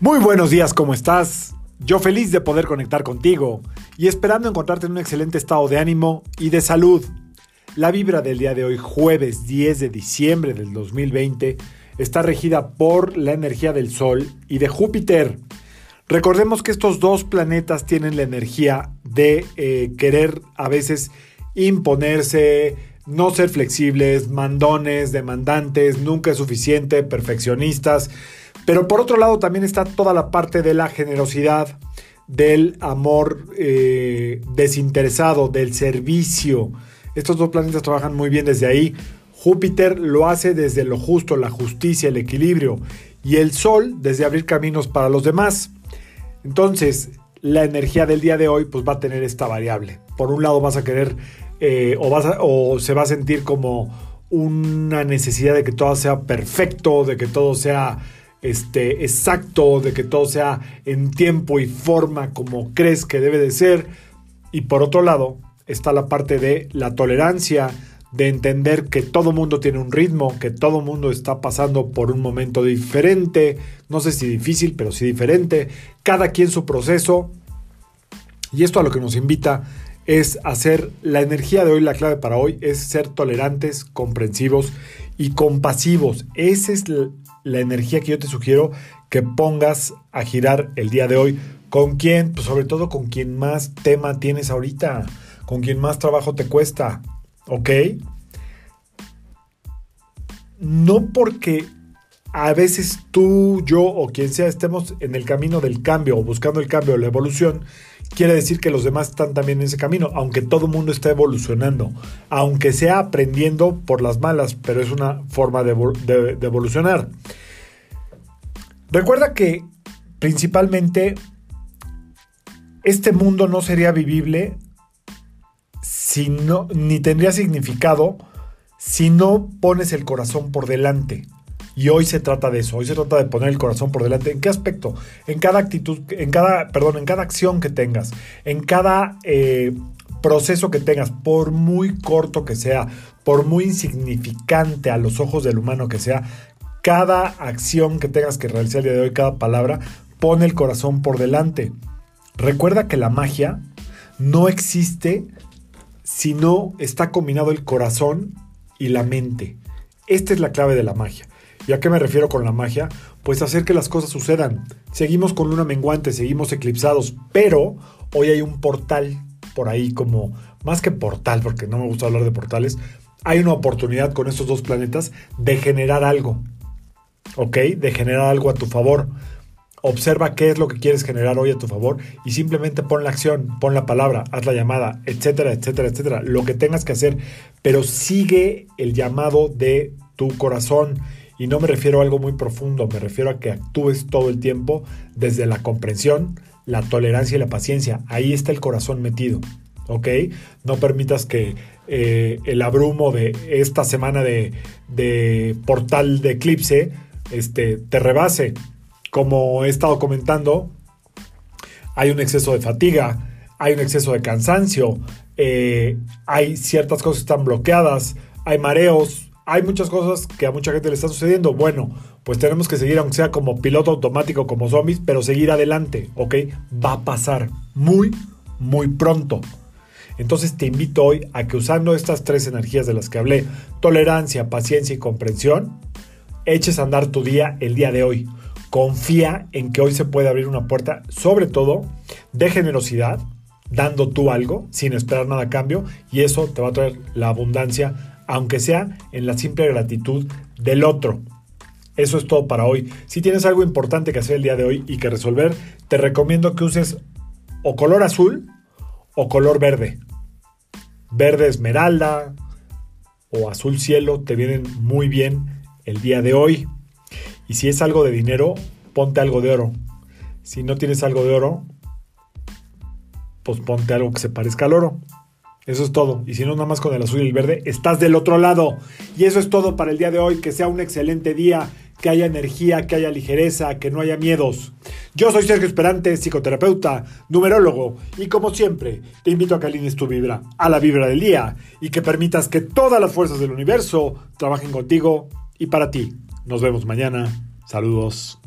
Muy buenos días, ¿cómo estás? Yo feliz de poder conectar contigo y esperando encontrarte en un excelente estado de ánimo y de salud. La vibra del día de hoy, jueves 10 de diciembre del 2020, está regida por la energía del Sol y de Júpiter. Recordemos que estos dos planetas tienen la energía de eh, querer a veces imponerse, no ser flexibles, mandones, demandantes, nunca es suficiente, perfeccionistas. Pero por otro lado también está toda la parte de la generosidad, del amor eh, desinteresado, del servicio. Estos dos planetas trabajan muy bien desde ahí. Júpiter lo hace desde lo justo, la justicia, el equilibrio. Y el Sol desde abrir caminos para los demás. Entonces, la energía del día de hoy pues va a tener esta variable. Por un lado vas a querer eh, o, se va a sentir como una necesidad de que todo sea perfecto, de que todo sea este, exacto, de que todo sea en tiempo y forma como crees que debe de ser. Y por otro lado está la parte de la tolerancia, de entender que todo mundo tiene un ritmo, que todo mundo está pasando por un momento diferente, no sé si difícil, pero sí diferente, cada quien su proceso. Y esto a lo que nos invita es hacer la energía de hoy, la clave para hoy es ser tolerantes, comprensivos y compasivos. Esa es la energía que yo te sugiero que pongas a girar el día de hoy. ¿Con quién? Pues sobre todo con quien más tema tienes ahorita, con quien más trabajo te cuesta, ¿ok? No porque a veces tú, yo o quien sea estemos en el camino del cambio o buscando el cambio o la evolución, quiere decir que los demás están también en ese camino, aunque todo el mundo está evolucionando, aunque sea aprendiendo por las malas, pero es una forma de, evolucionar. Recuerda que principalmente este mundo no sería vivible si no, ni tendría significado si no pones el corazón por delante. Y hoy se trata de eso, hoy se trata de poner el corazón por delante. ¿En qué aspecto? En cada actitud, en cada, perdón, en cada acción que tengas, en cada eh, proceso que tengas, por muy corto que sea, por muy insignificante a los ojos del humano que sea, cada acción que tengas que realizar el día de hoy, cada palabra, pone el corazón por delante. Recuerda que la magia no existe si no está combinado el corazón y la mente. Esta es la clave de la magia. ¿Y a qué me refiero con la magia? Pues hacer que las cosas sucedan. Seguimos con luna menguante, seguimos eclipsados, pero hoy hay un portal por ahí como, más que portal, porque no me gusta hablar de portales, hay una oportunidad con estos dos planetas de generar algo, ¿ok? De generar algo a tu favor. Observa qué es lo que quieres generar hoy a tu favor y simplemente pon la acción, pon la palabra, haz la llamada, etcétera, etcétera, etcétera. Lo que tengas que hacer, pero sigue el llamado de tu corazón y no me refiero a algo muy profundo, me refiero a que actúes todo el tiempo desde la comprensión, la tolerancia y la paciencia. Ahí está el corazón metido, ¿ok? No permitas que eh, el abrumo de esta semana de, portal de eclipse este, te rebase. Como he estado comentando, hay un exceso de fatiga, hay un exceso de cansancio, eh, hay ciertas cosas que están bloqueadas, hay mareos, hay muchas cosas que a mucha gente le están sucediendo. Bueno, pues tenemos que seguir, aunque sea como piloto automático, como zombies, pero seguir adelante, ¿ok? Va a pasar muy, muy pronto. Entonces te invito hoy a que usando estas tres energías de las que hablé, tolerancia, paciencia y comprensión, eches a andar tu día el día de hoy. Confía en que hoy se puede abrir una puerta, sobre todo de generosidad, dando tú algo sin esperar nada a cambio, y eso te va a traer la abundancia aunque sea en la simple gratitud del otro. Eso es todo para hoy. Si tienes algo importante que hacer el día de hoy y que resolver, te recomiendo que uses o color azul o color verde. Verde esmeralda o azul cielo te vienen muy bien el día de hoy. Y si es algo de dinero, ponte algo de oro. Si no tienes algo de oro, pues ponte algo que se parezca al oro. Eso es todo. Y si no, nada más con el azul y el verde, estás del otro lado. Y eso es todo para el día de hoy. Que sea un excelente día, que haya energía, que haya ligereza, que no haya miedos. Yo soy Sergio Esperante, psicoterapeuta, numerólogo, y como siempre, te invito a que alines tu vibra a la vibra del día y que permitas que todas las fuerzas del universo trabajen contigo y para ti. Nos vemos mañana. Saludos.